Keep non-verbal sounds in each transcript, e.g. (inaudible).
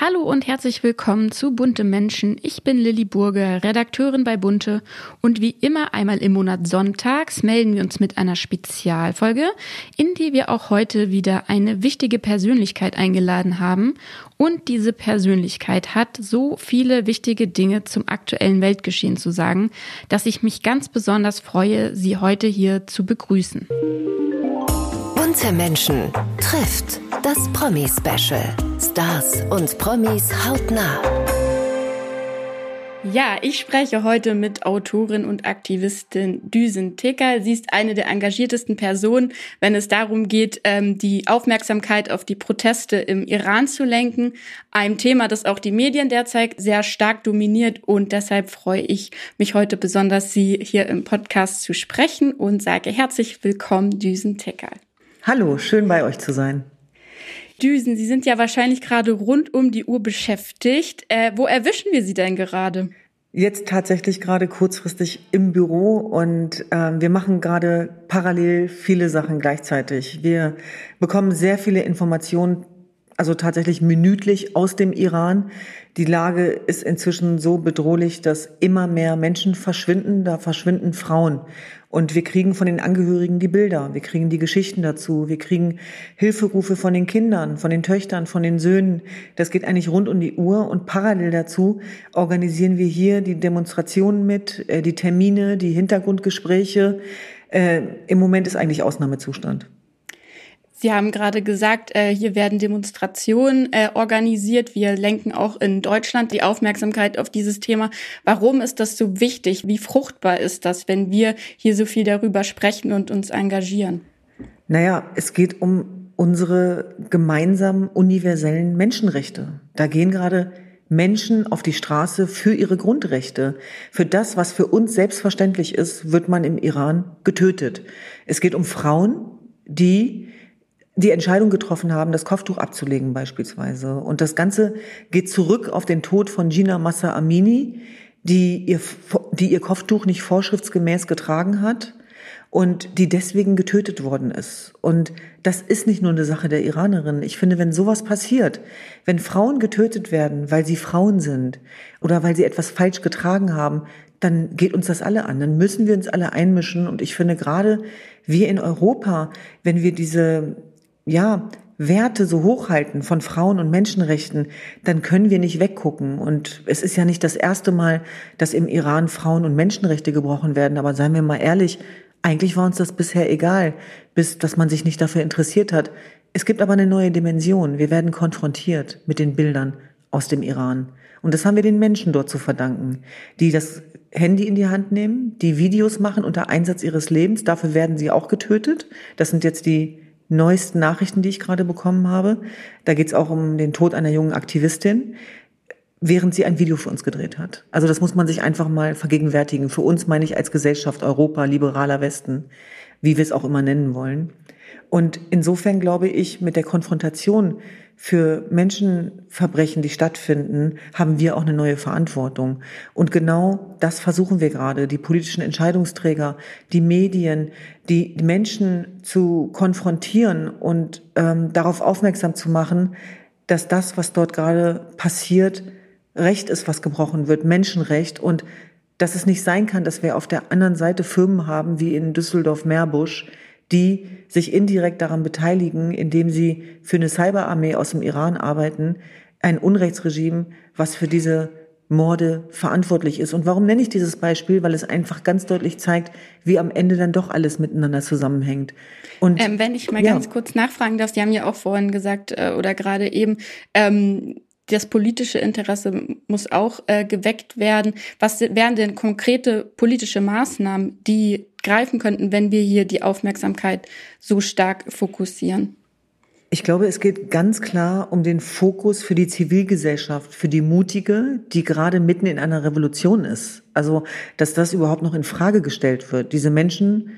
Hallo und herzlich willkommen zu Bunte Menschen. Ich bin Lilly Burger, Redakteurin bei Bunte und wie immer einmal im Monat sonntags melden wir uns mit einer Spezialfolge, in die wir auch heute wieder eine wichtige Persönlichkeit eingeladen haben. Und diese Persönlichkeit hat so viele wichtige Dinge zum aktuellen Weltgeschehen zu sagen, dass ich mich ganz besonders freue, sie heute hier zu begrüßen. Bunte Menschen trifft das Promi-Special. Stars und Promis hautnah. Ja, ich spreche heute mit Autorin und Aktivistin Düsen Ticker. Sie ist eine der engagiertesten Personen, wenn es darum geht, ähm, die Aufmerksamkeit auf die Proteste im Iran zu lenken. Ein Thema, das auch die Medien derzeit sehr stark dominiert. Und deshalb freue ich mich heute besonders, Sie hier im Podcast zu sprechen und sage herzlich willkommen, Düsen Ticker. Hallo, schön bei euch zu sein. Düsen, Sie sind ja wahrscheinlich gerade rund um die Uhr beschäftigt. Äh, wo erwischen wir Sie denn gerade? Jetzt tatsächlich gerade kurzfristig im Büro und äh, wir machen gerade parallel viele Sachen gleichzeitig. Wir bekommen sehr viele Informationen, also tatsächlich minütlich aus dem Iran. Die Lage ist inzwischen so bedrohlich, dass immer mehr Menschen verschwinden. Da verschwinden Frauen. Und wir kriegen von den Angehörigen die Bilder, wir kriegen die Geschichten dazu, wir kriegen Hilferufe von den Kindern, von den Töchtern, von den Söhnen. Das geht eigentlich rund um die Uhr und parallel dazu organisieren wir hier die Demonstrationen mit, äh, die Termine, die Hintergrundgespräche. Äh, Im Moment ist eigentlich Ausnahmezustand. Sie haben gerade gesagt, äh, hier werden Demonstrationen äh, organisiert. Wir lenken auch in Deutschland die Aufmerksamkeit auf dieses Thema. Warum ist das so wichtig? Wie fruchtbar ist das, wenn wir hier so viel darüber sprechen und uns engagieren? Naja, es geht um unsere gemeinsamen universellen Menschenrechte. Da gehen gerade Menschen auf die Straße für ihre Grundrechte. Für das, was für uns selbstverständlich ist, wird man im Iran getötet. Es geht um Frauen, die die Entscheidung getroffen haben, das Kopftuch abzulegen beispielsweise. Und das Ganze geht zurück auf den Tod von Gina Massa Amini, die ihr, die ihr Kopftuch nicht vorschriftsgemäß getragen hat und die deswegen getötet worden ist. Und das ist nicht nur eine Sache der Iranerin. Ich finde, wenn sowas passiert, wenn Frauen getötet werden, weil sie Frauen sind oder weil sie etwas falsch getragen haben, dann geht uns das alle an. Dann müssen wir uns alle einmischen. Und ich finde gerade wir in Europa, wenn wir diese ja, Werte so hochhalten von Frauen und Menschenrechten, dann können wir nicht weggucken. Und es ist ja nicht das erste Mal, dass im Iran Frauen- und Menschenrechte gebrochen werden. Aber seien wir mal ehrlich, eigentlich war uns das bisher egal, bis dass man sich nicht dafür interessiert hat. Es gibt aber eine neue Dimension. Wir werden konfrontiert mit den Bildern aus dem Iran. Und das haben wir den Menschen dort zu verdanken, die das Handy in die Hand nehmen, die Videos machen unter Einsatz ihres Lebens. Dafür werden sie auch getötet. Das sind jetzt die neuesten Nachrichten, die ich gerade bekommen habe. Da geht es auch um den Tod einer jungen Aktivistin, während sie ein Video für uns gedreht hat. Also das muss man sich einfach mal vergegenwärtigen. Für uns meine ich als Gesellschaft Europa, liberaler Westen, wie wir es auch immer nennen wollen. Und insofern glaube ich, mit der Konfrontation für Menschenverbrechen, die stattfinden, haben wir auch eine neue Verantwortung. Und genau das versuchen wir gerade, die politischen Entscheidungsträger, die Medien, die Menschen zu konfrontieren und ähm, darauf aufmerksam zu machen, dass das, was dort gerade passiert, Recht ist, was gebrochen wird, Menschenrecht und dass es nicht sein kann, dass wir auf der anderen Seite Firmen haben, wie in Düsseldorf-Meerbusch, die sich indirekt daran beteiligen, indem sie für eine Cyberarmee aus dem Iran arbeiten, ein Unrechtsregime, was für diese Morde verantwortlich ist. Und warum nenne ich dieses Beispiel? Weil es einfach ganz deutlich zeigt, wie am Ende dann doch alles miteinander zusammenhängt. Und ähm, wenn ich mal ja. ganz kurz nachfragen darf, Sie haben ja auch vorhin gesagt äh, oder gerade eben, ähm, das politische Interesse muss auch äh, geweckt werden. Was wären denn konkrete politische Maßnahmen, die greifen könnten, wenn wir hier die Aufmerksamkeit so stark fokussieren? Ich glaube, es geht ganz klar um den Fokus für die Zivilgesellschaft, für die mutige, die gerade mitten in einer Revolution ist. Also, dass das überhaupt noch in Frage gestellt wird. Diese Menschen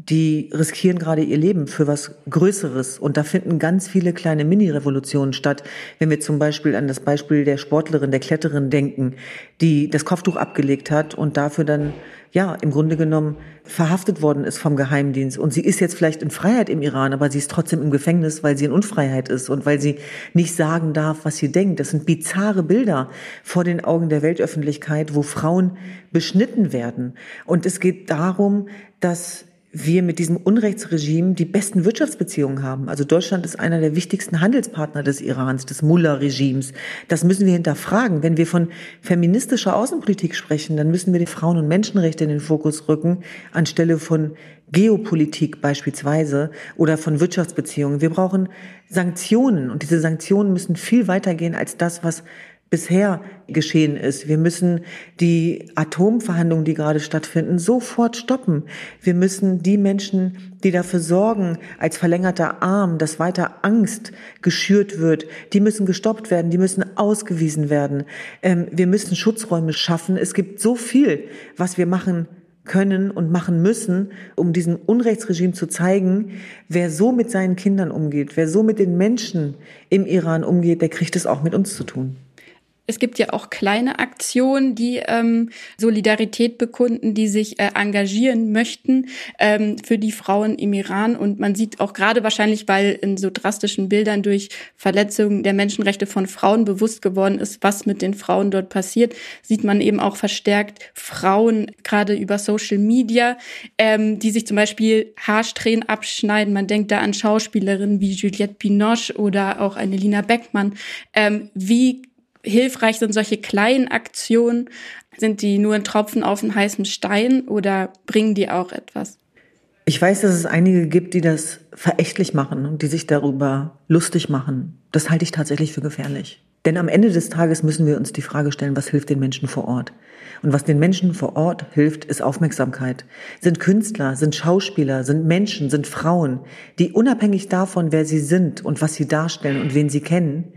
die riskieren gerade ihr Leben für was Größeres. Und da finden ganz viele kleine Mini-Revolutionen statt. Wenn wir zum Beispiel an das Beispiel der Sportlerin, der Kletterin denken, die das Kopftuch abgelegt hat und dafür dann, ja, im Grunde genommen verhaftet worden ist vom Geheimdienst. Und sie ist jetzt vielleicht in Freiheit im Iran, aber sie ist trotzdem im Gefängnis, weil sie in Unfreiheit ist und weil sie nicht sagen darf, was sie denkt. Das sind bizarre Bilder vor den Augen der Weltöffentlichkeit, wo Frauen beschnitten werden. Und es geht darum, dass wir mit diesem Unrechtsregime die besten Wirtschaftsbeziehungen haben. Also Deutschland ist einer der wichtigsten Handelspartner des Irans, des Mullah-Regimes. Das müssen wir hinterfragen. Wenn wir von feministischer Außenpolitik sprechen, dann müssen wir die Frauen- und Menschenrechte in den Fokus rücken, anstelle von Geopolitik beispielsweise oder von Wirtschaftsbeziehungen. Wir brauchen Sanktionen und diese Sanktionen müssen viel weiter gehen als das, was bisher geschehen ist. Wir müssen die Atomverhandlungen, die gerade stattfinden, sofort stoppen. Wir müssen die Menschen, die dafür sorgen, als verlängerter Arm, dass weiter Angst geschürt wird, die müssen gestoppt werden, die müssen ausgewiesen werden. Ähm, wir müssen Schutzräume schaffen. Es gibt so viel, was wir machen können und machen müssen, um diesem Unrechtsregime zu zeigen, wer so mit seinen Kindern umgeht, wer so mit den Menschen im Iran umgeht, der kriegt es auch mit uns zu tun. Es gibt ja auch kleine Aktionen, die ähm, Solidarität bekunden, die sich äh, engagieren möchten ähm, für die Frauen im Iran. Und man sieht auch gerade wahrscheinlich, weil in so drastischen Bildern durch Verletzungen der Menschenrechte von Frauen bewusst geworden ist, was mit den Frauen dort passiert, sieht man eben auch verstärkt Frauen gerade über Social Media, ähm, die sich zum Beispiel Haarsträhnen abschneiden. Man denkt da an Schauspielerinnen wie Juliette Binoche oder auch eine Lina Beckmann. Ähm, wie hilfreich sind solche kleinen Aktionen? Sind die nur ein Tropfen auf einen heißen Stein oder bringen die auch etwas? Ich weiß, dass es einige gibt, die das verächtlich machen und die sich darüber lustig machen. Das halte ich tatsächlich für gefährlich. Denn am Ende des Tages müssen wir uns die Frage stellen, was hilft den Menschen vor Ort? Und was den Menschen vor Ort hilft, ist Aufmerksamkeit. Sind Künstler, sind Schauspieler, sind Menschen, sind Frauen, die unabhängig davon, wer sie sind und was sie darstellen und wen sie kennen,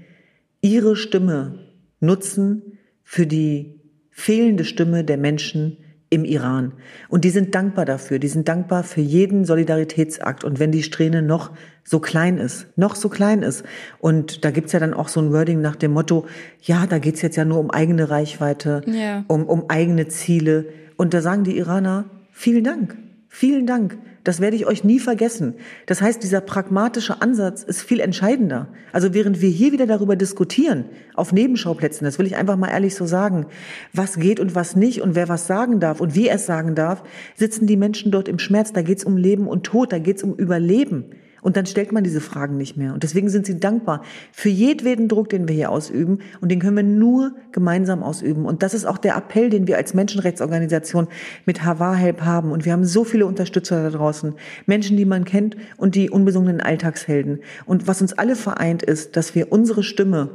ihre Stimme nutzen für die fehlende Stimme der Menschen im Iran. Und die sind dankbar dafür. Die sind dankbar für jeden Solidaritätsakt. Und wenn die Strähne noch so klein ist, noch so klein ist. Und da gibt's ja dann auch so ein Wording nach dem Motto, ja, da geht's jetzt ja nur um eigene Reichweite, ja. um, um eigene Ziele. Und da sagen die Iraner, vielen Dank, vielen Dank. Das werde ich euch nie vergessen. Das heißt, dieser pragmatische Ansatz ist viel entscheidender. Also während wir hier wieder darüber diskutieren, auf Nebenschauplätzen, das will ich einfach mal ehrlich so sagen, was geht und was nicht und wer was sagen darf und wie er es sagen darf, sitzen die Menschen dort im Schmerz. Da geht es um Leben und Tod, da geht es um Überleben. Und dann stellt man diese Fragen nicht mehr. Und deswegen sind sie dankbar für jedweden Druck, den wir hier ausüben. Und den können wir nur gemeinsam ausüben. Und das ist auch der Appell, den wir als Menschenrechtsorganisation mit Havar Help haben. Und wir haben so viele Unterstützer da draußen. Menschen, die man kennt und die unbesungenen Alltagshelden. Und was uns alle vereint ist, dass wir unsere Stimme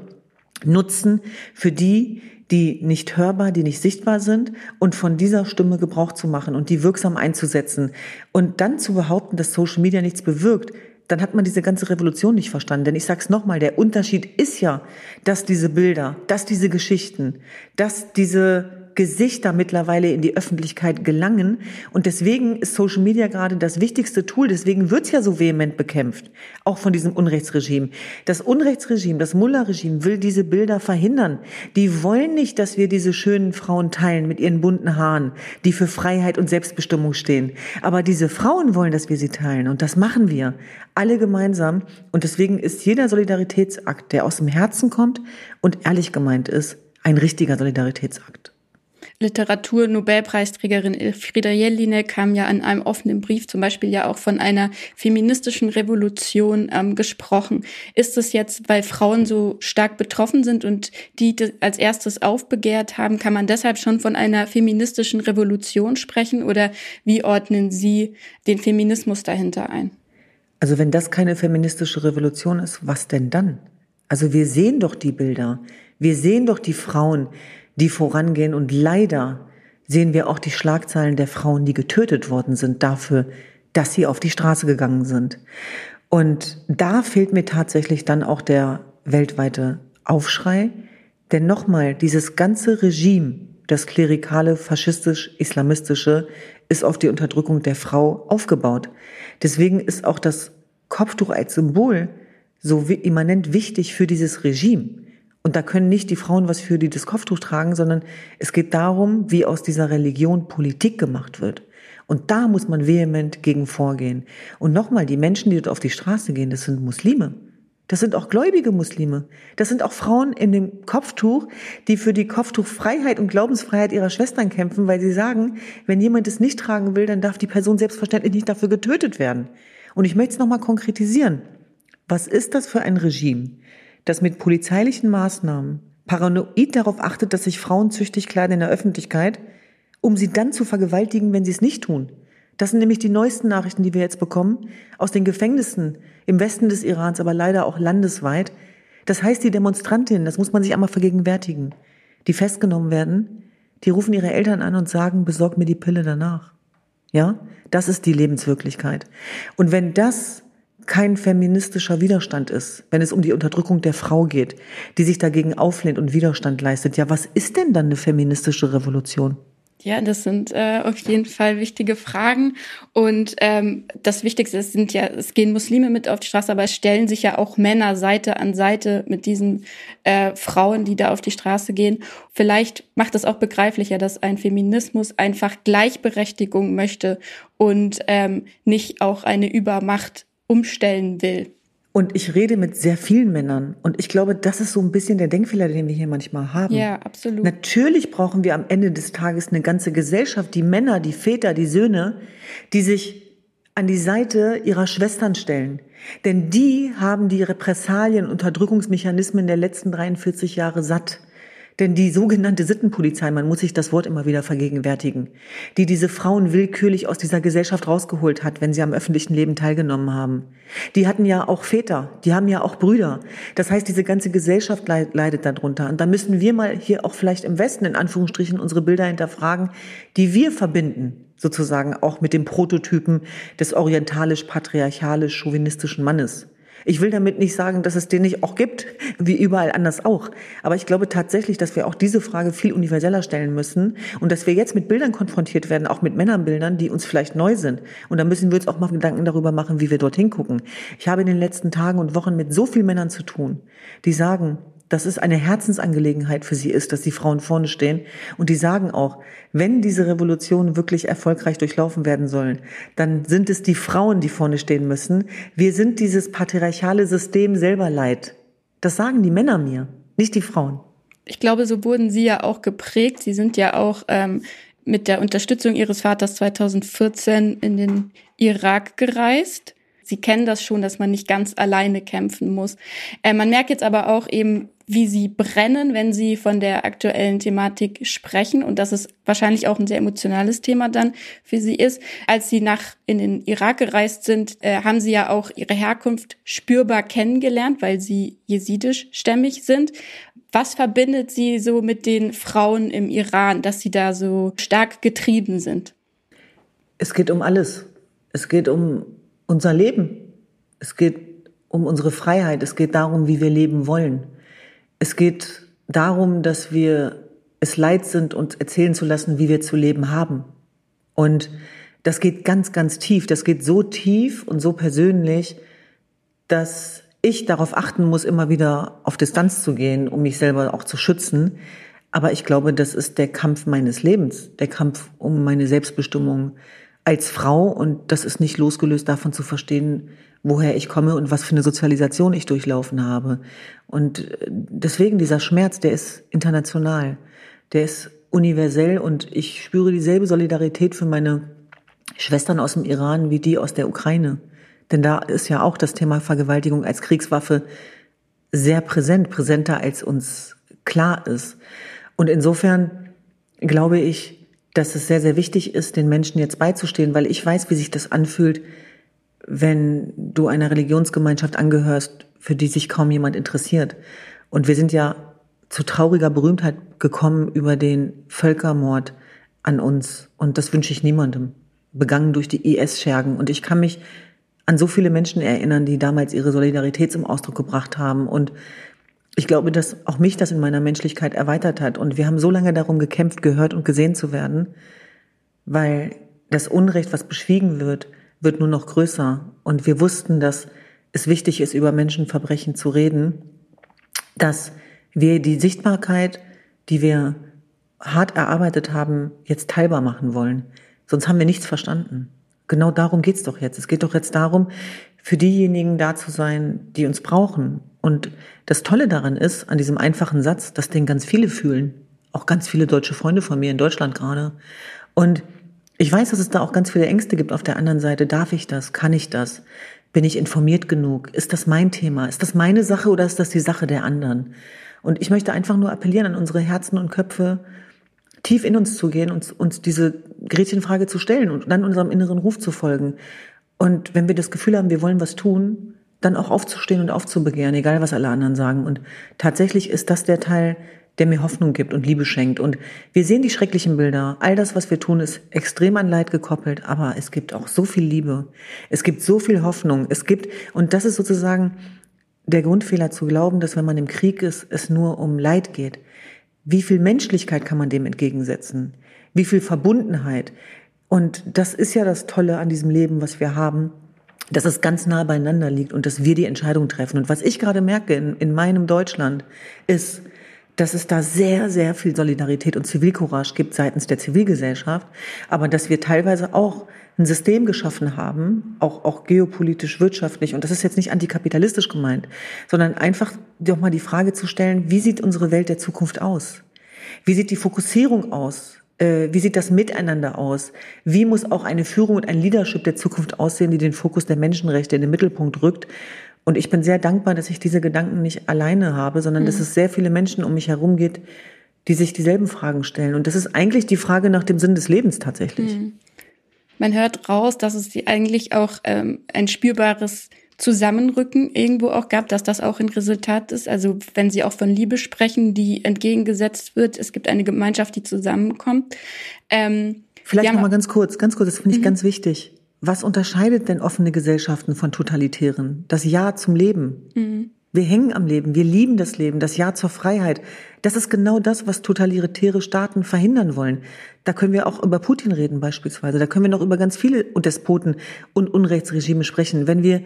nutzen für die, die nicht hörbar, die nicht sichtbar sind und von dieser Stimme Gebrauch zu machen und die wirksam einzusetzen. Und dann zu behaupten, dass Social Media nichts bewirkt, dann hat man diese ganze Revolution nicht verstanden. Denn ich sag's nochmal, der Unterschied ist ja, dass diese Bilder, dass diese Geschichten, dass diese Gesichter mittlerweile in die Öffentlichkeit gelangen. Und deswegen ist Social Media gerade das wichtigste Tool. Deswegen wird's ja so vehement bekämpft, auch von diesem Unrechtsregime. Das Unrechtsregime, das Mullah-Regime will diese Bilder verhindern. Die wollen nicht, dass wir diese schönen Frauen teilen mit ihren bunten Haaren, die für Freiheit und Selbstbestimmung stehen. Aber diese Frauen wollen, dass wir sie teilen. Und das machen wir. Alle gemeinsam. Und deswegen ist jeder Solidaritätsakt, der aus dem Herzen kommt und ehrlich gemeint ist, ein richtiger Solidaritätsakt. Literatur-Nobelpreisträgerin Elfriede Jelinek kam ja in einem offenen Brief zum Beispiel ja auch von einer feministischen Revolution ähm, gesprochen. Ist es jetzt, weil Frauen so stark betroffen sind und die als erstes aufbegehrt haben, kann man deshalb schon von einer feministischen Revolution sprechen oder wie ordnen Sie den Feminismus dahinter ein? Also wenn das keine feministische Revolution ist, was denn dann? Also wir sehen doch die Bilder. Wir sehen doch die Frauen, die vorangehen. Und leider sehen wir auch die Schlagzeilen der Frauen, die getötet worden sind dafür, dass sie auf die Straße gegangen sind. Und da fehlt mir tatsächlich dann auch der weltweite Aufschrei. Denn nochmal, dieses ganze Regime, das klerikale, faschistisch-islamistische, ist auf die Unterdrückung der Frau aufgebaut. Deswegen ist auch das Kopftuch als Symbol so immanent wichtig für dieses Regime. Und da können nicht die Frauen was für, die das Kopftuch tragen, sondern es geht darum, wie aus dieser Religion Politik gemacht wird. Und da muss man vehement gegen vorgehen. Und nochmal, die Menschen, die dort auf die Straße gehen, das sind Muslime. Das sind auch gläubige Muslime. Das sind auch Frauen in dem Kopftuch, die für die Kopftuchfreiheit und Glaubensfreiheit ihrer Schwestern kämpfen, weil sie sagen, wenn jemand es nicht tragen will, dann darf die Person selbstverständlich nicht dafür getötet werden. Und ich möchte es nochmal konkretisieren. Was ist das für ein Regime, das mit polizeilichen Maßnahmen paranoid darauf achtet, dass sich Frauen züchtig kleiden in der Öffentlichkeit, um sie dann zu vergewaltigen, wenn sie es nicht tun? Das sind nämlich die neuesten Nachrichten, die wir jetzt bekommen, aus den Gefängnissen im Westen des Irans, aber leider auch landesweit. Das heißt, die Demonstrantinnen, das muss man sich einmal vergegenwärtigen, die festgenommen werden, die rufen ihre Eltern an und sagen, besorg mir die Pille danach. Ja, das ist die Lebenswirklichkeit. Und wenn das kein feministischer Widerstand ist, wenn es um die Unterdrückung der Frau geht, die sich dagegen auflehnt und Widerstand leistet, ja, was ist denn dann eine feministische Revolution? Ja, das sind äh, auf jeden Fall wichtige Fragen. Und ähm, das Wichtigste ist, sind ja, es gehen Muslime mit auf die Straße, aber es stellen sich ja auch Männer Seite an Seite mit diesen äh, Frauen, die da auf die Straße gehen. Vielleicht macht es auch begreiflicher, dass ein Feminismus einfach Gleichberechtigung möchte und ähm, nicht auch eine Übermacht umstellen will. Und ich rede mit sehr vielen Männern. Und ich glaube, das ist so ein bisschen der Denkfehler, den wir hier manchmal haben. Ja, absolut. Natürlich brauchen wir am Ende des Tages eine ganze Gesellschaft, die Männer, die Väter, die Söhne, die sich an die Seite ihrer Schwestern stellen. Denn die haben die Repressalien, Unterdrückungsmechanismen der letzten 43 Jahre satt. Denn die sogenannte Sittenpolizei, man muss sich das Wort immer wieder vergegenwärtigen, die diese Frauen willkürlich aus dieser Gesellschaft rausgeholt hat, wenn sie am öffentlichen Leben teilgenommen haben. Die hatten ja auch Väter, die haben ja auch Brüder. Das heißt, diese ganze Gesellschaft leidet darunter. Und da müssen wir mal hier auch vielleicht im Westen in Anführungsstrichen unsere Bilder hinterfragen, die wir verbinden, sozusagen auch mit dem Prototypen des orientalisch-patriarchalisch-chauvinistischen Mannes. Ich will damit nicht sagen, dass es den nicht auch gibt, wie überall anders auch. Aber ich glaube tatsächlich, dass wir auch diese Frage viel universeller stellen müssen und dass wir jetzt mit Bildern konfrontiert werden, auch mit Männerbildern, die uns vielleicht neu sind. Und da müssen wir uns auch mal Gedanken darüber machen, wie wir dorthin gucken. Ich habe in den letzten Tagen und Wochen mit so vielen Männern zu tun, die sagen, dass es eine Herzensangelegenheit für sie ist, dass die Frauen vorne stehen. Und die sagen auch, wenn diese Revolution wirklich erfolgreich durchlaufen werden sollen, dann sind es die Frauen, die vorne stehen müssen. Wir sind dieses patriarchale System selber leid. Das sagen die Männer mir, nicht die Frauen. Ich glaube, so wurden sie ja auch geprägt. Sie sind ja auch ähm, mit der Unterstützung ihres Vaters 2014 in den Irak gereist. Sie kennen das schon, dass man nicht ganz alleine kämpfen muss. Äh, man merkt jetzt aber auch eben, wie sie brennen, wenn sie von der aktuellen Thematik sprechen und dass es wahrscheinlich auch ein sehr emotionales Thema dann für sie ist. Als sie nach in den Irak gereist sind, äh, haben sie ja auch ihre Herkunft spürbar kennengelernt, weil sie jesidisch stämmig sind. Was verbindet sie so mit den Frauen im Iran, dass sie da so stark getrieben sind? Es geht um alles. Es geht um unser Leben. Es geht um unsere Freiheit. Es geht darum, wie wir leben wollen. Es geht darum, dass wir es leid sind, uns erzählen zu lassen, wie wir zu leben haben. Und das geht ganz, ganz tief. Das geht so tief und so persönlich, dass ich darauf achten muss, immer wieder auf Distanz zu gehen, um mich selber auch zu schützen. Aber ich glaube, das ist der Kampf meines Lebens, der Kampf um meine Selbstbestimmung als Frau. Und das ist nicht losgelöst davon zu verstehen, woher ich komme und was für eine Sozialisation ich durchlaufen habe. Und äh, deswegen dieser Schmerz, der ist international, der ist universell und ich spüre dieselbe Solidarität für meine Schwestern aus dem Iran wie die aus der Ukraine. Denn da ist ja auch das Thema Vergewaltigung als Kriegswaffe sehr präsent, präsenter als uns klar ist. Und insofern glaube ich, dass es sehr, sehr wichtig ist, den Menschen jetzt beizustehen, weil ich weiß, wie sich das anfühlt, wenn du einer Religionsgemeinschaft angehörst, für die sich kaum jemand interessiert. Und wir sind ja zu trauriger Berühmtheit gekommen über den Völkermord an uns. Und das wünsche ich niemandem. Begangen durch die IS-Schergen. Und ich kann mich an so viele Menschen erinnern, die damals ihre Solidarität zum Ausdruck gebracht haben. Und ich glaube, dass auch mich das in meiner Menschlichkeit erweitert hat. Und wir haben so lange darum gekämpft, gehört und gesehen zu werden, weil das Unrecht, was beschwiegen wird, wird nur noch größer. Und wir wussten, dass es wichtig ist, über Menschenverbrechen zu reden, dass wir die Sichtbarkeit, die wir hart erarbeitet haben, jetzt teilbar machen wollen. Sonst haben wir nichts verstanden. Genau darum geht's doch jetzt. Es geht doch jetzt darum, für diejenigen da zu sein, die uns brauchen. Und das Tolle daran ist, an diesem einfachen Satz, dass den ganz viele fühlen. Auch ganz viele deutsche Freunde von mir in Deutschland gerade. Und ich weiß, dass es da auch ganz viele Ängste gibt auf der anderen Seite. Darf ich das? Kann ich das? Bin ich informiert genug? Ist das mein Thema? Ist das meine Sache oder ist das die Sache der anderen? Und ich möchte einfach nur appellieren an unsere Herzen und Köpfe, tief in uns zu gehen und uns diese Gretchenfrage zu stellen und dann unserem inneren Ruf zu folgen. Und wenn wir das Gefühl haben, wir wollen was tun, dann auch aufzustehen und aufzubegehren, egal was alle anderen sagen. Und tatsächlich ist das der Teil, der mir Hoffnung gibt und Liebe schenkt. Und wir sehen die schrecklichen Bilder. All das, was wir tun, ist extrem an Leid gekoppelt, aber es gibt auch so viel Liebe. Es gibt so viel Hoffnung. Es gibt, und das ist sozusagen der Grundfehler zu glauben, dass wenn man im Krieg ist, es nur um Leid geht. Wie viel Menschlichkeit kann man dem entgegensetzen? Wie viel Verbundenheit? Und das ist ja das Tolle an diesem Leben, was wir haben, dass es ganz nah beieinander liegt und dass wir die Entscheidung treffen. Und was ich gerade merke in, in meinem Deutschland ist, dass es da sehr, sehr viel Solidarität und Zivilcourage gibt seitens der Zivilgesellschaft, aber dass wir teilweise auch ein System geschaffen haben, auch, auch geopolitisch, wirtschaftlich, und das ist jetzt nicht antikapitalistisch gemeint, sondern einfach doch mal die Frage zu stellen, wie sieht unsere Welt der Zukunft aus? Wie sieht die Fokussierung aus? Äh, wie sieht das Miteinander aus? Wie muss auch eine Führung und ein Leadership der Zukunft aussehen, die den Fokus der Menschenrechte in den Mittelpunkt rückt? Und ich bin sehr dankbar, dass ich diese Gedanken nicht alleine habe, sondern mhm. dass es sehr viele Menschen um mich herum geht, die sich dieselben Fragen stellen. Und das ist eigentlich die Frage nach dem Sinn des Lebens tatsächlich. Mhm. Man hört raus, dass es eigentlich auch ähm, ein spürbares Zusammenrücken irgendwo auch gab, dass das auch ein Resultat ist. Also wenn Sie auch von Liebe sprechen, die entgegengesetzt wird, es gibt eine Gemeinschaft, die zusammenkommt. Ähm, Vielleicht noch mal ganz kurz, ganz kurz, das finde ich mhm. ganz wichtig. Was unterscheidet denn offene Gesellschaften von totalitären? Das Ja zum Leben. Mhm. Wir hängen am Leben, wir lieben das Leben, das Ja zur Freiheit. Das ist genau das, was totalitäre Staaten verhindern wollen. Da können wir auch über Putin reden beispielsweise. Da können wir noch über ganz viele Despoten und Unrechtsregime sprechen. Wenn wir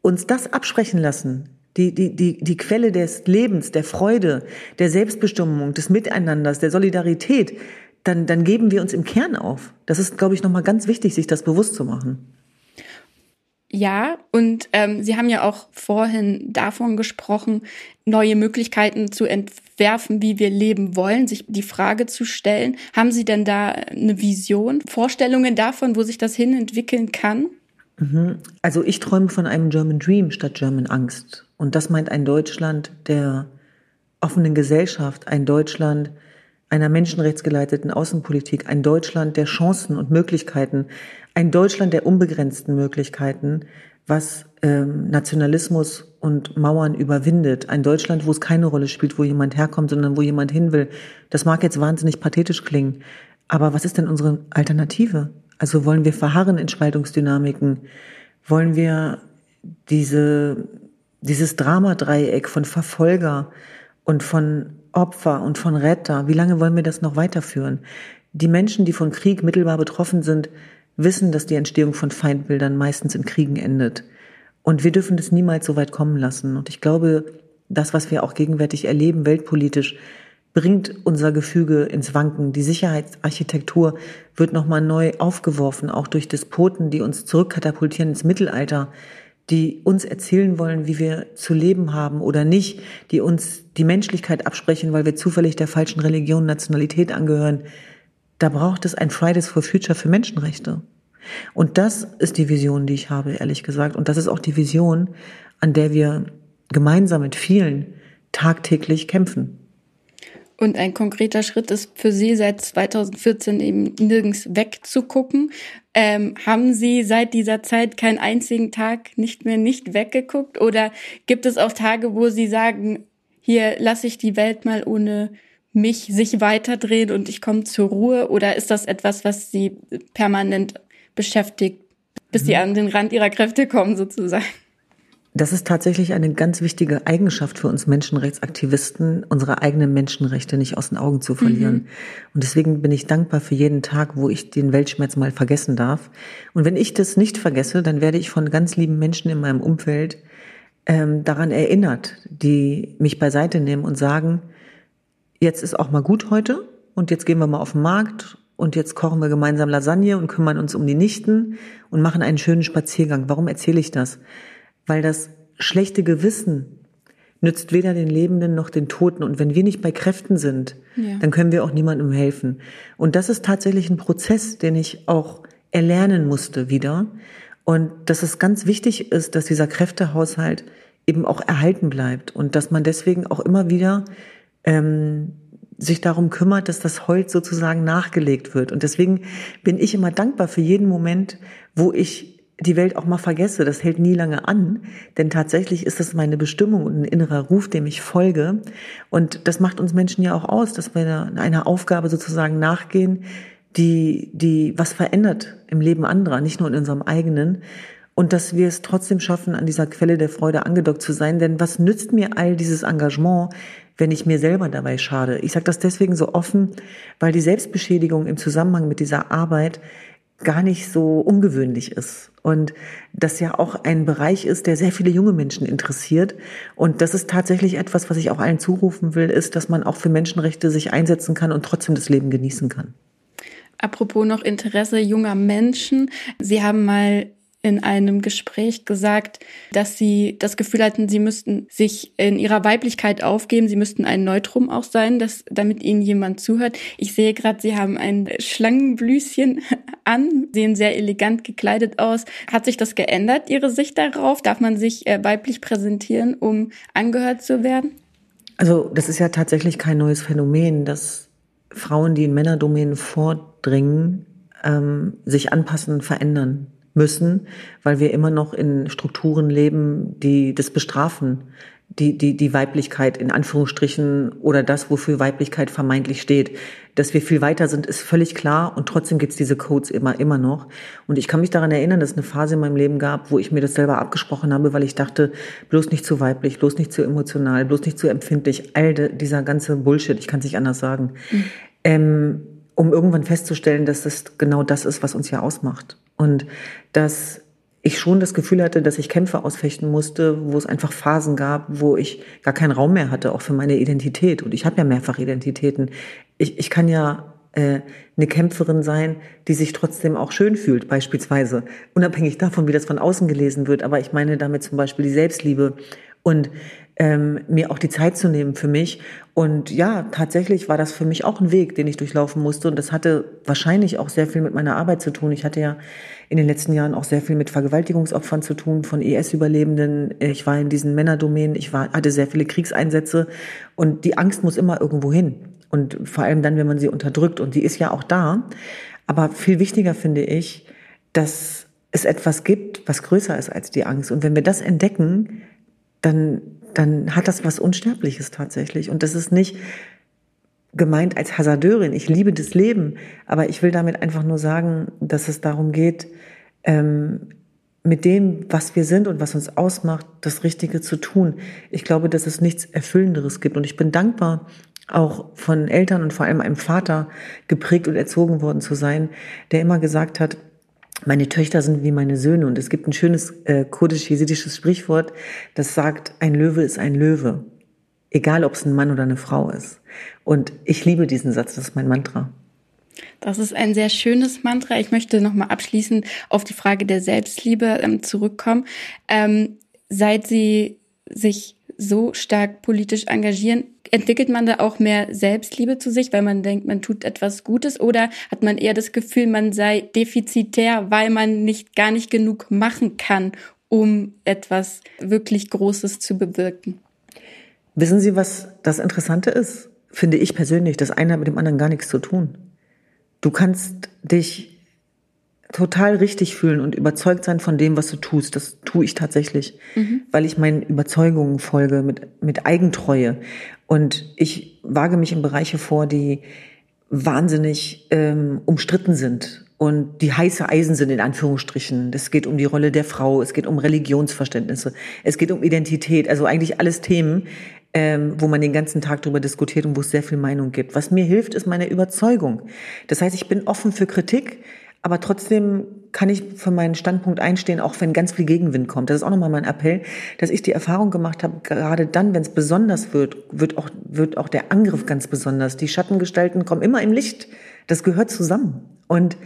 uns das absprechen lassen, die, die, die, die Quelle des Lebens, der Freude, der Selbstbestimmung, des Miteinanders, der Solidarität, dann, dann geben wir uns im Kern auf. Das ist, glaube ich, nochmal ganz wichtig, sich das bewusst zu machen. Ja, und ähm, Sie haben ja auch vorhin davon gesprochen, neue Möglichkeiten zu entwerfen, wie wir leben wollen, sich die Frage zu stellen. Haben Sie denn da eine Vision, Vorstellungen davon, wo sich das hin entwickeln kann? Mhm. Also ich träume von einem German Dream statt German Angst. Und das meint ein Deutschland der offenen Gesellschaft, ein Deutschland einer menschenrechtsgeleiteten Außenpolitik, ein Deutschland der Chancen und Möglichkeiten, ein Deutschland der unbegrenzten Möglichkeiten, was ähm, Nationalismus und Mauern überwindet. Ein Deutschland, wo es keine Rolle spielt, wo jemand herkommt, sondern wo jemand hin will. Das mag jetzt wahnsinnig pathetisch klingen, aber was ist denn unsere Alternative? Also wollen wir verharren in Spaltungsdynamiken? Wollen wir diese, dieses Dramadreieck von Verfolger und von Opfer und von Retter, wie lange wollen wir das noch weiterführen? Die Menschen, die von Krieg mittelbar betroffen sind, wissen, dass die Entstehung von Feindbildern meistens in Kriegen endet. Und wir dürfen das niemals so weit kommen lassen. Und ich glaube, das, was wir auch gegenwärtig erleben, weltpolitisch, bringt unser Gefüge ins Wanken. Die Sicherheitsarchitektur wird nochmal neu aufgeworfen, auch durch Despoten, die uns zurückkatapultieren ins Mittelalter, die uns erzählen wollen, wie wir zu leben haben oder nicht, die uns die Menschlichkeit absprechen, weil wir zufällig der falschen Religion, Nationalität angehören. Da braucht es ein Fridays for Future für Menschenrechte. Und das ist die Vision, die ich habe, ehrlich gesagt. Und das ist auch die Vision, an der wir gemeinsam mit vielen tagtäglich kämpfen. Und ein konkreter Schritt ist für Sie seit 2014 eben nirgends wegzugucken. Ähm, haben Sie seit dieser Zeit keinen einzigen Tag nicht mehr nicht weggeguckt? Oder gibt es auch Tage, wo Sie sagen, hier lasse ich die Welt mal ohne mich sich weiterdrehen und ich komme zur Ruhe? Oder ist das etwas, was Sie permanent beschäftigt, bis Sie mhm. an den Rand Ihrer Kräfte kommen sozusagen? Das ist tatsächlich eine ganz wichtige Eigenschaft für uns Menschenrechtsaktivisten, unsere eigenen Menschenrechte nicht aus den Augen zu verlieren. Mhm. Und deswegen bin ich dankbar für jeden Tag, wo ich den Weltschmerz mal vergessen darf. Und wenn ich das nicht vergesse, dann werde ich von ganz lieben Menschen in meinem Umfeld ähm, daran erinnert, die mich beiseite nehmen und sagen, jetzt ist auch mal gut heute und jetzt gehen wir mal auf den Markt und jetzt kochen wir gemeinsam Lasagne und kümmern uns um die Nichten und machen einen schönen Spaziergang. Warum erzähle ich das? Weil das schlechte Gewissen nützt weder den Lebenden noch den Toten. Und wenn wir nicht bei Kräften sind, ja. dann können wir auch niemandem helfen. Und das ist tatsächlich ein Prozess, den ich auch erlernen musste wieder. Und dass es ganz wichtig ist, dass dieser Kräftehaushalt eben auch erhalten bleibt und dass man deswegen auch immer wieder ähm, sich darum kümmert, dass das Holz sozusagen nachgelegt wird. Und deswegen bin ich immer dankbar für jeden Moment, wo ich die Welt auch mal vergesse. Das hält nie lange an, denn tatsächlich ist das meine Bestimmung und ein innerer Ruf, dem ich folge. Und das macht uns Menschen ja auch aus, dass wir einer Aufgabe sozusagen nachgehen, die, die was verändert im Leben anderer, nicht nur in unserem eigenen. Und dass wir es trotzdem schaffen, an dieser Quelle der Freude angedockt zu sein. Denn was nützt mir all dieses Engagement, wenn ich mir selber dabei schade. Ich sage das deswegen so offen, weil die Selbstbeschädigung im Zusammenhang mit dieser Arbeit gar nicht so ungewöhnlich ist. Und das ja auch ein Bereich ist, der sehr viele junge Menschen interessiert. Und das ist tatsächlich etwas, was ich auch allen zurufen will, ist, dass man auch für Menschenrechte sich einsetzen kann und trotzdem das Leben genießen kann. Apropos noch Interesse junger Menschen. Sie haben mal in einem Gespräch gesagt, dass sie das Gefühl hatten, sie müssten sich in ihrer Weiblichkeit aufgeben, sie müssten ein Neutrum auch sein, dass, damit ihnen jemand zuhört. Ich sehe gerade, sie haben ein Schlangenblüschen (laughs) an, sehen sehr elegant gekleidet aus. Hat sich das geändert, ihre Sicht darauf? Darf man sich äh, weiblich präsentieren, um angehört zu werden? Also das ist ja tatsächlich kein neues Phänomen, dass Frauen, die in Männerdomänen vordringen, ähm, sich anpassen, verändern müssen, weil wir immer noch in Strukturen leben, die das bestrafen, die, die, die Weiblichkeit in Anführungsstrichen oder das, wofür Weiblichkeit vermeintlich steht. Dass wir viel weiter sind, ist völlig klar und trotzdem gibt's diese Codes immer, immer noch. Und ich kann mich daran erinnern, dass es eine Phase in meinem Leben gab, wo ich mir das selber abgesprochen habe, weil ich dachte, bloß nicht zu weiblich, bloß nicht zu emotional, bloß nicht zu empfindlich, all dieser ganze Bullshit, ich kann es nicht anders sagen. Mhm. Ähm, um irgendwann festzustellen, dass das genau das ist, was uns ja ausmacht. Und dass ich schon das Gefühl hatte, dass ich Kämpfe ausfechten musste, wo es einfach Phasen gab, wo ich gar keinen Raum mehr hatte, auch für meine Identität. Und ich habe ja mehrfach Identitäten. Ich, ich kann ja äh, eine Kämpferin sein, die sich trotzdem auch schön fühlt, beispielsweise. Unabhängig davon, wie das von außen gelesen wird. Aber ich meine damit zum Beispiel die Selbstliebe und ähm, mir auch die Zeit zu nehmen für mich. Und ja, tatsächlich war das für mich auch ein Weg, den ich durchlaufen musste. Und das hatte wahrscheinlich auch sehr viel mit meiner Arbeit zu tun. Ich hatte ja in den letzten Jahren auch sehr viel mit Vergewaltigungsopfern zu tun, von ES-Überlebenden. Ich war in diesen Männerdomänen, ich war, hatte sehr viele Kriegseinsätze. Und die Angst muss immer irgendwo hin. Und vor allem dann, wenn man sie unterdrückt. Und die ist ja auch da. Aber viel wichtiger finde ich, dass es etwas gibt, was größer ist als die Angst. Und wenn wir das entdecken, dann, dann hat das was Unsterbliches tatsächlich. Und das ist nicht gemeint als Hasardeurin. Ich liebe das Leben, aber ich will damit einfach nur sagen, dass es darum geht, ähm, mit dem, was wir sind und was uns ausmacht, das Richtige zu tun. Ich glaube, dass es nichts Erfüllenderes gibt. Und ich bin dankbar, auch von Eltern und vor allem einem Vater geprägt und erzogen worden zu sein, der immer gesagt hat, meine Töchter sind wie meine Söhne. Und es gibt ein schönes äh, kurdisch-jesidisches Sprichwort, das sagt, ein Löwe ist ein Löwe. Egal, ob es ein Mann oder eine Frau ist. Und ich liebe diesen Satz, das ist mein Mantra. Das ist ein sehr schönes Mantra. Ich möchte nochmal abschließend auf die Frage der Selbstliebe ähm, zurückkommen. Ähm, seit Sie sich so stark politisch engagieren, entwickelt man da auch mehr Selbstliebe zu sich, weil man denkt, man tut etwas Gutes oder hat man eher das Gefühl, man sei defizitär, weil man nicht gar nicht genug machen kann, um etwas wirklich Großes zu bewirken? Wissen Sie, was das Interessante ist? Finde ich persönlich, das eine hat mit dem anderen gar nichts zu tun. Du kannst dich total richtig fühlen und überzeugt sein von dem, was du tust. Das tue ich tatsächlich, mhm. weil ich meinen Überzeugungen folge mit, mit Eigentreue. Und ich wage mich in Bereiche vor, die wahnsinnig ähm, umstritten sind. und die heiße Eisen sind in Anführungsstrichen. Es geht um die Rolle der Frau, es geht um Religionsverständnisse, es geht um Identität, also eigentlich alles Themen, ähm, wo man den ganzen Tag darüber diskutiert und wo es sehr viel Meinung gibt. Was mir hilft, ist meine Überzeugung. Das heißt, ich bin offen für Kritik, aber trotzdem kann ich für meinen Standpunkt einstehen, auch wenn ganz viel Gegenwind kommt. Das ist auch nochmal mein Appell, dass ich die Erfahrung gemacht habe, gerade dann, wenn es besonders wird, wird auch, wird auch der Angriff ganz besonders. Die Schattengestalten kommen immer im Licht. Das gehört zusammen. Und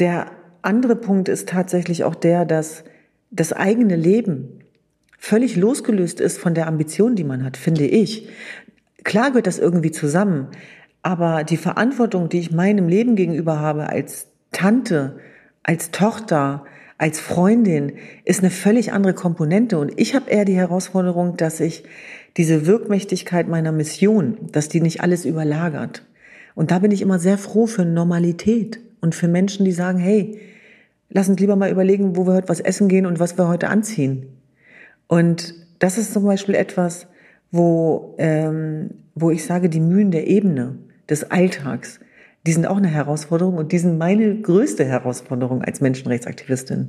der andere Punkt ist tatsächlich auch der, dass das eigene Leben völlig losgelöst ist von der Ambition, die man hat, finde ich. Klar gehört das irgendwie zusammen, aber die Verantwortung, die ich meinem Leben gegenüber habe als Tante, als Tochter, als Freundin, ist eine völlig andere Komponente. Und ich habe eher die Herausforderung, dass ich diese Wirkmächtigkeit meiner Mission, dass die nicht alles überlagert. Und da bin ich immer sehr froh für Normalität und für Menschen, die sagen, hey, lass uns lieber mal überlegen, wo wir heute was essen gehen und was wir heute anziehen. Und das ist zum Beispiel etwas, wo, ähm, wo ich sage, die Mühen der Ebene, des Alltags, die sind auch eine Herausforderung und die sind meine größte Herausforderung als Menschenrechtsaktivistin.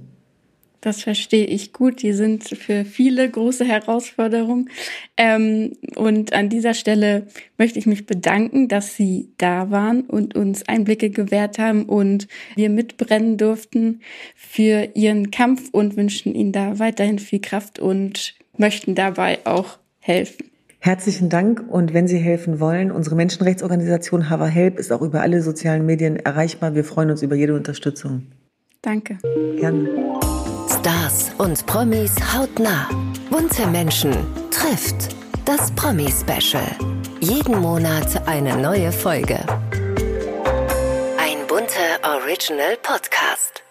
Das verstehe ich gut. Die sind für viele große Herausforderungen. Ähm, und an dieser Stelle möchte ich mich bedanken, dass Sie da waren und uns Einblicke gewährt haben und wir mitbrennen durften für Ihren Kampf und wünschen Ihnen da weiterhin viel Kraft und möchten dabei auch helfen. Herzlichen Dank und wenn Sie helfen wollen, unsere Menschenrechtsorganisation Hava Help ist auch über alle sozialen Medien erreichbar. Wir freuen uns über jede Unterstützung. Danke. Gerne. Stars und Promis hautnah. Bunte Menschen trifft das Promi-Special. Jeden Monat eine neue Folge. Ein bunter Original Podcast.